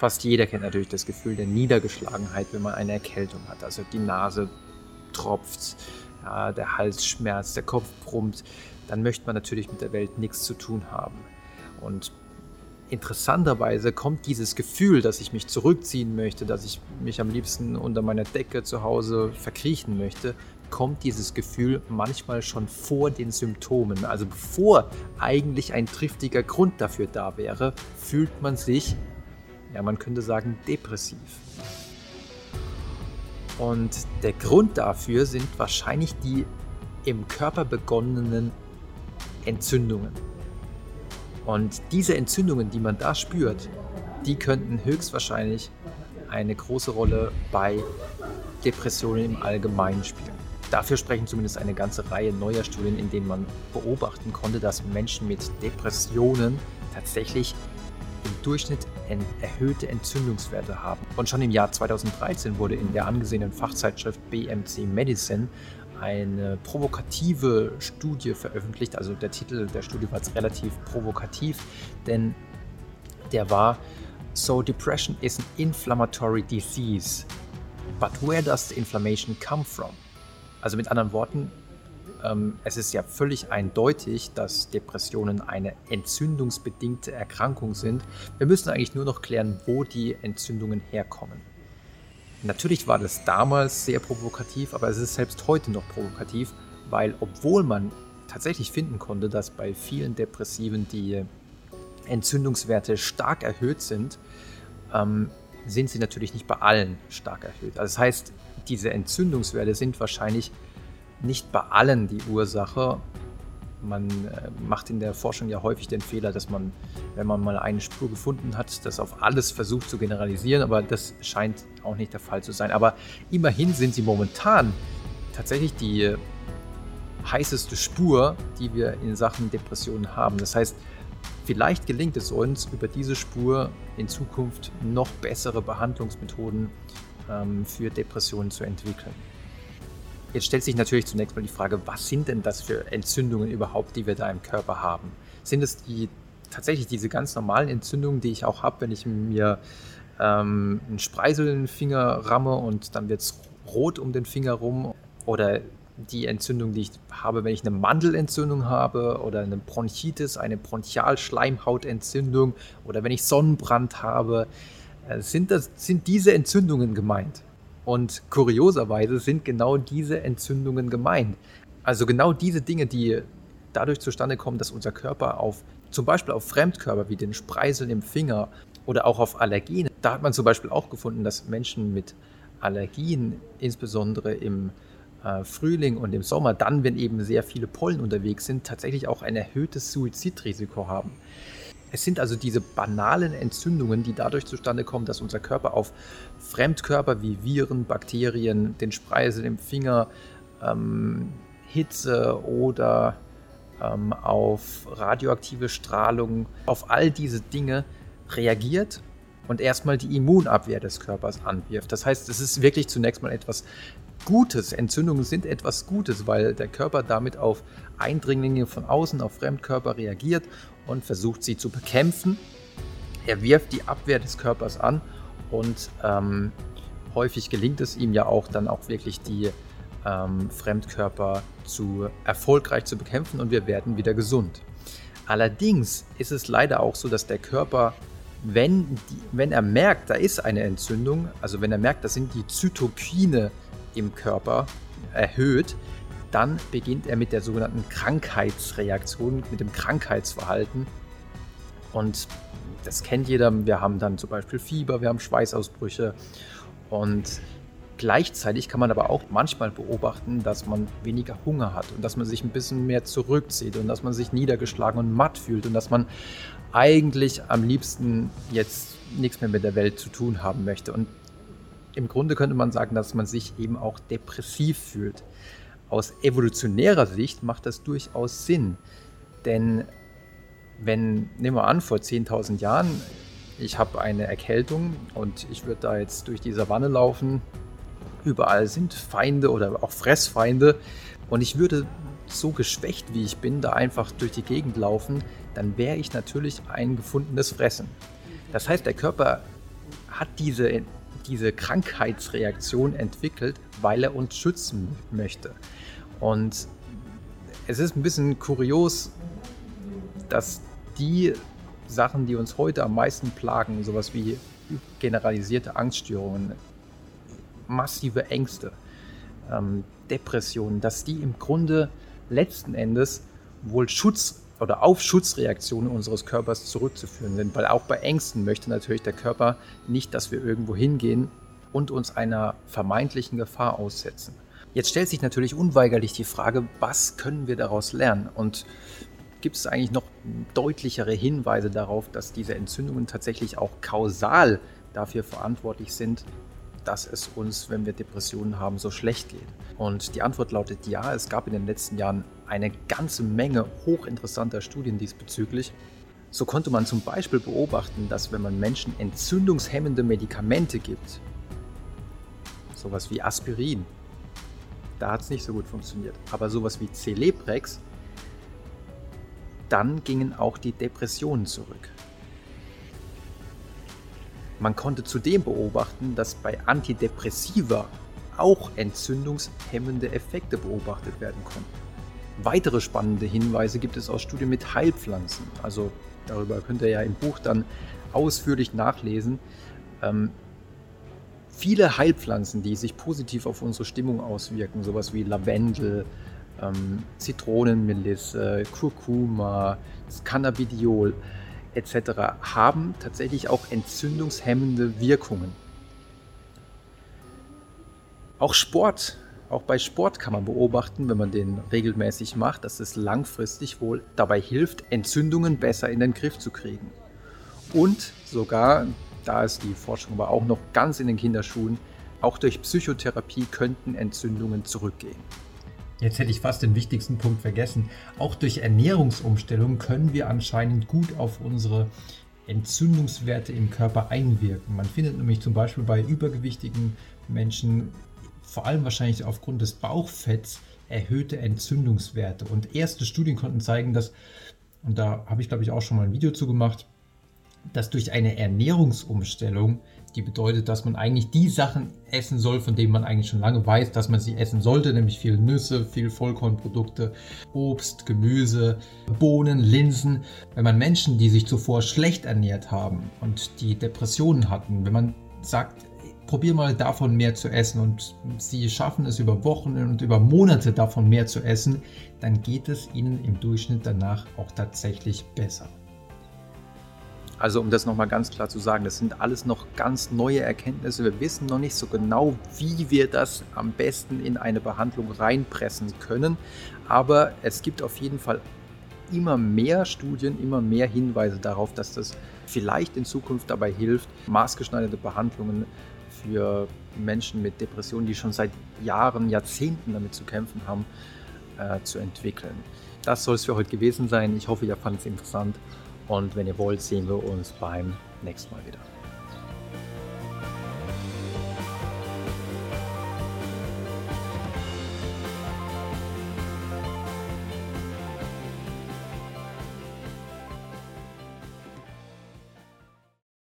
Fast jeder kennt natürlich das Gefühl der Niedergeschlagenheit, wenn man eine Erkältung hat. Also die Nase tropft, ja, der Hals schmerzt, der Kopf brummt. Dann möchte man natürlich mit der Welt nichts zu tun haben. Und interessanterweise kommt dieses Gefühl, dass ich mich zurückziehen möchte, dass ich mich am liebsten unter meiner Decke zu Hause verkriechen möchte, kommt dieses Gefühl manchmal schon vor den Symptomen. Also bevor eigentlich ein triftiger Grund dafür da wäre, fühlt man sich ja, man könnte sagen, depressiv. Und der Grund dafür sind wahrscheinlich die im Körper begonnenen Entzündungen. Und diese Entzündungen, die man da spürt, die könnten höchstwahrscheinlich eine große Rolle bei Depressionen im Allgemeinen spielen. Dafür sprechen zumindest eine ganze Reihe neuer Studien, in denen man beobachten konnte, dass Menschen mit Depressionen tatsächlich im Durchschnitt erhöhte Entzündungswerte haben. Und schon im Jahr 2013 wurde in der angesehenen Fachzeitschrift BMC Medicine eine provokative Studie veröffentlicht. Also der Titel der Studie war jetzt relativ provokativ, denn der war So depression is an inflammatory disease. But where does the inflammation come from? Also mit anderen Worten, es ist ja völlig eindeutig, dass Depressionen eine entzündungsbedingte Erkrankung sind. Wir müssen eigentlich nur noch klären, wo die Entzündungen herkommen. Natürlich war das damals sehr provokativ, aber es ist selbst heute noch provokativ, weil obwohl man tatsächlich finden konnte, dass bei vielen Depressiven die Entzündungswerte stark erhöht sind, ähm, sind sie natürlich nicht bei allen stark erhöht. Also das heißt, diese Entzündungswerte sind wahrscheinlich nicht bei allen die Ursache. Man äh, macht in der Forschung ja häufig den Fehler, dass man, wenn man mal eine Spur gefunden hat, das auf alles versucht zu generalisieren, aber das scheint auch nicht der Fall zu sein. Aber immerhin sind sie momentan tatsächlich die heißeste Spur, die wir in Sachen Depressionen haben. Das heißt, vielleicht gelingt es uns, über diese Spur in Zukunft noch bessere Behandlungsmethoden ähm, für Depressionen zu entwickeln. Jetzt stellt sich natürlich zunächst mal die Frage, was sind denn das für Entzündungen überhaupt, die wir da im Körper haben? Sind es die tatsächlich diese ganz normalen Entzündungen, die ich auch habe, wenn ich mir ähm, einen Spreisel in den Finger ramme und dann wird es rot um den Finger rum? Oder die Entzündung, die ich habe, wenn ich eine Mandelentzündung habe oder eine Bronchitis, eine Bronchialschleimhautentzündung oder wenn ich Sonnenbrand habe? Äh, sind, das, sind diese Entzündungen gemeint? Und kurioserweise sind genau diese Entzündungen gemeint. Also genau diese Dinge, die dadurch zustande kommen, dass unser Körper auf zum Beispiel auf Fremdkörper wie den Spreiseln im Finger oder auch auf Allergien. Da hat man zum Beispiel auch gefunden, dass Menschen mit Allergien, insbesondere im äh, Frühling und im Sommer, dann, wenn eben sehr viele Pollen unterwegs sind, tatsächlich auch ein erhöhtes Suizidrisiko haben. Es sind also diese banalen Entzündungen, die dadurch zustande kommen, dass unser Körper auf Fremdkörper wie Viren, Bakterien, den Spreisel im Finger, ähm, Hitze oder ähm, auf radioaktive Strahlung, auf all diese Dinge reagiert und erstmal die Immunabwehr des Körpers anwirft. Das heißt, es ist wirklich zunächst mal etwas Gutes. Entzündungen sind etwas Gutes, weil der Körper damit auf Eindringlinge von außen, auf Fremdkörper reagiert und versucht sie zu bekämpfen. Er wirft die Abwehr des Körpers an und ähm, häufig gelingt es ihm ja auch dann auch wirklich die ähm, Fremdkörper zu erfolgreich zu bekämpfen und wir werden wieder gesund. Allerdings ist es leider auch so, dass der Körper, wenn, die, wenn er merkt, da ist eine Entzündung, also wenn er merkt, das sind die Zytokine im Körper erhöht, dann beginnt er mit der sogenannten Krankheitsreaktion, mit dem Krankheitsverhalten. Und das kennt jeder. Wir haben dann zum Beispiel Fieber, wir haben Schweißausbrüche. Und gleichzeitig kann man aber auch manchmal beobachten, dass man weniger Hunger hat und dass man sich ein bisschen mehr zurückzieht und dass man sich niedergeschlagen und matt fühlt und dass man eigentlich am liebsten jetzt nichts mehr mit der Welt zu tun haben möchte. Und im Grunde könnte man sagen, dass man sich eben auch depressiv fühlt. Aus evolutionärer Sicht macht das durchaus Sinn. Denn wenn, nehmen wir an, vor 10.000 Jahren, ich habe eine Erkältung und ich würde da jetzt durch die Savanne laufen, überall sind Feinde oder auch Fressfeinde und ich würde so geschwächt wie ich bin, da einfach durch die Gegend laufen, dann wäre ich natürlich ein gefundenes Fressen. Das heißt, der Körper hat diese, diese Krankheitsreaktion entwickelt, weil er uns schützen möchte. Und es ist ein bisschen kurios, dass die Sachen, die uns heute am meisten plagen, sowas wie generalisierte Angststörungen, massive Ängste, ähm, Depressionen, dass die im Grunde letzten Endes wohl Schutz oder auf Schutzreaktionen unseres Körpers zurückzuführen sind, weil auch bei Ängsten möchte natürlich der Körper nicht, dass wir irgendwo hingehen und uns einer vermeintlichen Gefahr aussetzen. Jetzt stellt sich natürlich unweigerlich die Frage, was können wir daraus lernen? Und gibt es eigentlich noch deutlichere Hinweise darauf, dass diese Entzündungen tatsächlich auch kausal dafür verantwortlich sind, dass es uns, wenn wir Depressionen haben, so schlecht geht? Und die Antwort lautet ja, es gab in den letzten Jahren eine ganze Menge hochinteressanter Studien diesbezüglich. So konnte man zum Beispiel beobachten, dass wenn man Menschen entzündungshemmende Medikamente gibt, sowas wie Aspirin, da hat es nicht so gut funktioniert, aber sowas wie Celebrex, dann gingen auch die Depressionen zurück. Man konnte zudem beobachten, dass bei Antidepressiva auch entzündungshemmende Effekte beobachtet werden konnten. Weitere spannende Hinweise gibt es aus Studien mit Heilpflanzen. Also darüber könnt ihr ja im Buch dann ausführlich nachlesen. Ähm, viele Heilpflanzen, die sich positiv auf unsere Stimmung auswirken, sowas wie Lavendel, ähm, Zitronenmelisse, Kurkuma, Cannabidiol etc., haben tatsächlich auch entzündungshemmende Wirkungen. Auch Sport, auch bei Sport kann man beobachten, wenn man den regelmäßig macht, dass es langfristig wohl dabei hilft, Entzündungen besser in den Griff zu kriegen. Und sogar, da ist die Forschung aber auch noch ganz in den Kinderschuhen, auch durch Psychotherapie könnten Entzündungen zurückgehen. Jetzt hätte ich fast den wichtigsten Punkt vergessen. Auch durch Ernährungsumstellung können wir anscheinend gut auf unsere Entzündungswerte im Körper einwirken. Man findet nämlich zum Beispiel bei übergewichtigen Menschen, vor allem wahrscheinlich aufgrund des Bauchfetts, erhöhte Entzündungswerte. Und erste Studien konnten zeigen, dass, und da habe ich glaube ich auch schon mal ein Video zu gemacht, dass durch eine Ernährungsumstellung die bedeutet, dass man eigentlich die Sachen essen soll, von denen man eigentlich schon lange weiß, dass man sie essen sollte, nämlich viel Nüsse, viel Vollkornprodukte, Obst, Gemüse, Bohnen, Linsen. Wenn man Menschen, die sich zuvor schlecht ernährt haben und die Depressionen hatten, wenn man sagt, probier mal davon mehr zu essen und sie schaffen es über Wochen und über Monate davon mehr zu essen, dann geht es ihnen im Durchschnitt danach auch tatsächlich besser. Also um das nochmal ganz klar zu sagen, das sind alles noch ganz neue Erkenntnisse. Wir wissen noch nicht so genau, wie wir das am besten in eine Behandlung reinpressen können. Aber es gibt auf jeden Fall immer mehr Studien, immer mehr Hinweise darauf, dass das vielleicht in Zukunft dabei hilft, maßgeschneiderte Behandlungen für Menschen mit Depressionen, die schon seit Jahren, Jahrzehnten damit zu kämpfen haben, äh, zu entwickeln. Das soll es für heute gewesen sein. Ich hoffe, ihr fandet es interessant. Und wenn ihr wollt, sehen wir uns beim nächsten Mal wieder.